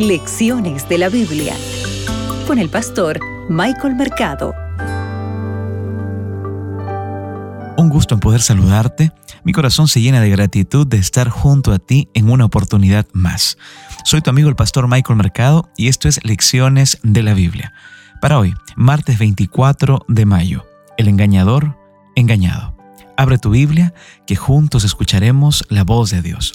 Lecciones de la Biblia con el pastor Michael Mercado. Un gusto en poder saludarte. Mi corazón se llena de gratitud de estar junto a ti en una oportunidad más. Soy tu amigo el pastor Michael Mercado y esto es Lecciones de la Biblia. Para hoy, martes 24 de mayo, el engañador engañado. Abre tu Biblia, que juntos escucharemos la voz de Dios.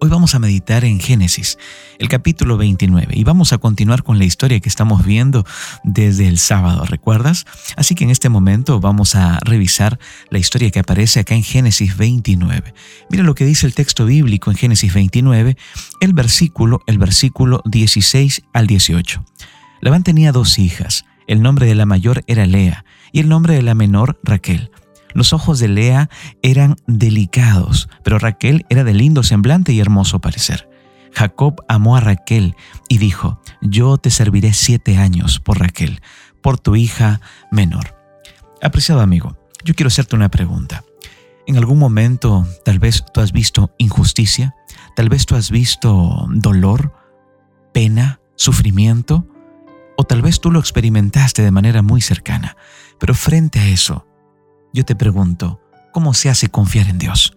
Hoy vamos a meditar en Génesis, el capítulo 29, y vamos a continuar con la historia que estamos viendo desde el sábado, ¿recuerdas? Así que en este momento vamos a revisar la historia que aparece acá en Génesis 29. Mira lo que dice el texto bíblico en Génesis 29, el versículo, el versículo 16 al 18. Labán tenía dos hijas, el nombre de la mayor era Lea y el nombre de la menor Raquel. Los ojos de Lea eran delicados, pero Raquel era de lindo semblante y hermoso parecer. Jacob amó a Raquel y dijo, yo te serviré siete años por Raquel, por tu hija menor. Apreciado amigo, yo quiero hacerte una pregunta. En algún momento tal vez tú has visto injusticia, tal vez tú has visto dolor, pena, sufrimiento, o tal vez tú lo experimentaste de manera muy cercana, pero frente a eso, yo te pregunto, ¿cómo se hace confiar en Dios?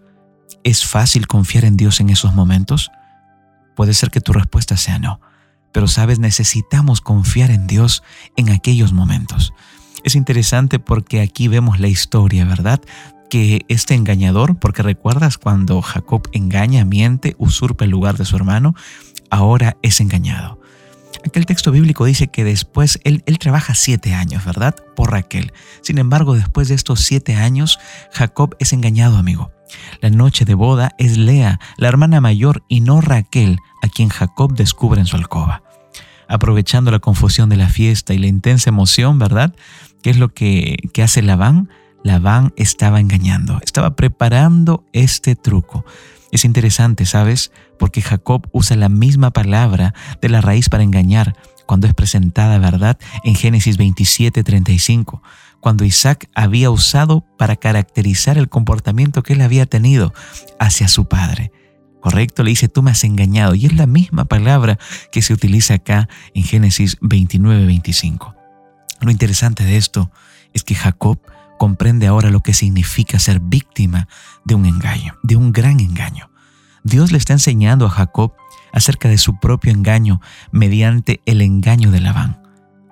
¿Es fácil confiar en Dios en esos momentos? Puede ser que tu respuesta sea no, pero sabes, necesitamos confiar en Dios en aquellos momentos. Es interesante porque aquí vemos la historia, ¿verdad? Que este engañador, porque recuerdas cuando Jacob engaña, miente, usurpa el lugar de su hermano, ahora es engañado. Aquel texto bíblico dice que después él, trabaja siete años, ¿verdad? Por Raquel. Sin embargo, después de estos siete años, Jacob es engañado, amigo. La noche de boda es Lea, la hermana mayor, y no Raquel, a quien Jacob descubre en su alcoba. Aprovechando la confusión de la fiesta y la intensa emoción, ¿verdad? ¿Qué es lo que, que hace Labán? Labán estaba engañando, estaba preparando este truco. Es interesante, ¿sabes? Porque Jacob usa la misma palabra de la raíz para engañar cuando es presentada, ¿verdad? En Génesis 27:35, cuando Isaac había usado para caracterizar el comportamiento que él había tenido hacia su padre. Correcto, le dice, tú me has engañado. Y es la misma palabra que se utiliza acá en Génesis 29:25. Lo interesante de esto es que Jacob comprende ahora lo que significa ser víctima de un engaño, de un gran engaño. Dios le está enseñando a Jacob acerca de su propio engaño mediante el engaño de Labán.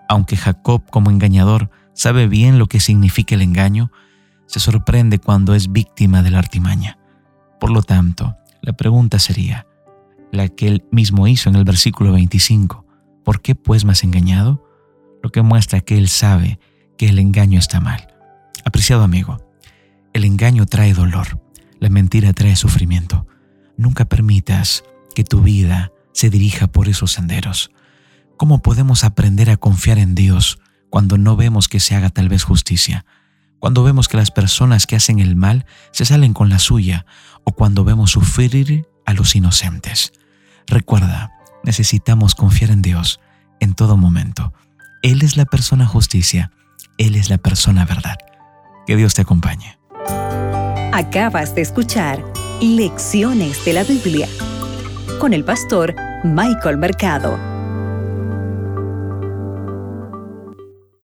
Aunque Jacob como engañador sabe bien lo que significa el engaño, se sorprende cuando es víctima de la artimaña. Por lo tanto, la pregunta sería, la que él mismo hizo en el versículo 25, ¿por qué pues has engañado? Lo que muestra que él sabe que el engaño está mal. Amigo, el engaño trae dolor, la mentira trae sufrimiento. Nunca permitas que tu vida se dirija por esos senderos. ¿Cómo podemos aprender a confiar en Dios cuando no vemos que se haga tal vez justicia? Cuando vemos que las personas que hacen el mal se salen con la suya o cuando vemos sufrir a los inocentes. Recuerda, necesitamos confiar en Dios en todo momento. Él es la persona justicia, Él es la persona verdad. Que Dios te acompañe. Acabas de escuchar Lecciones de la Biblia con el pastor Michael Mercado.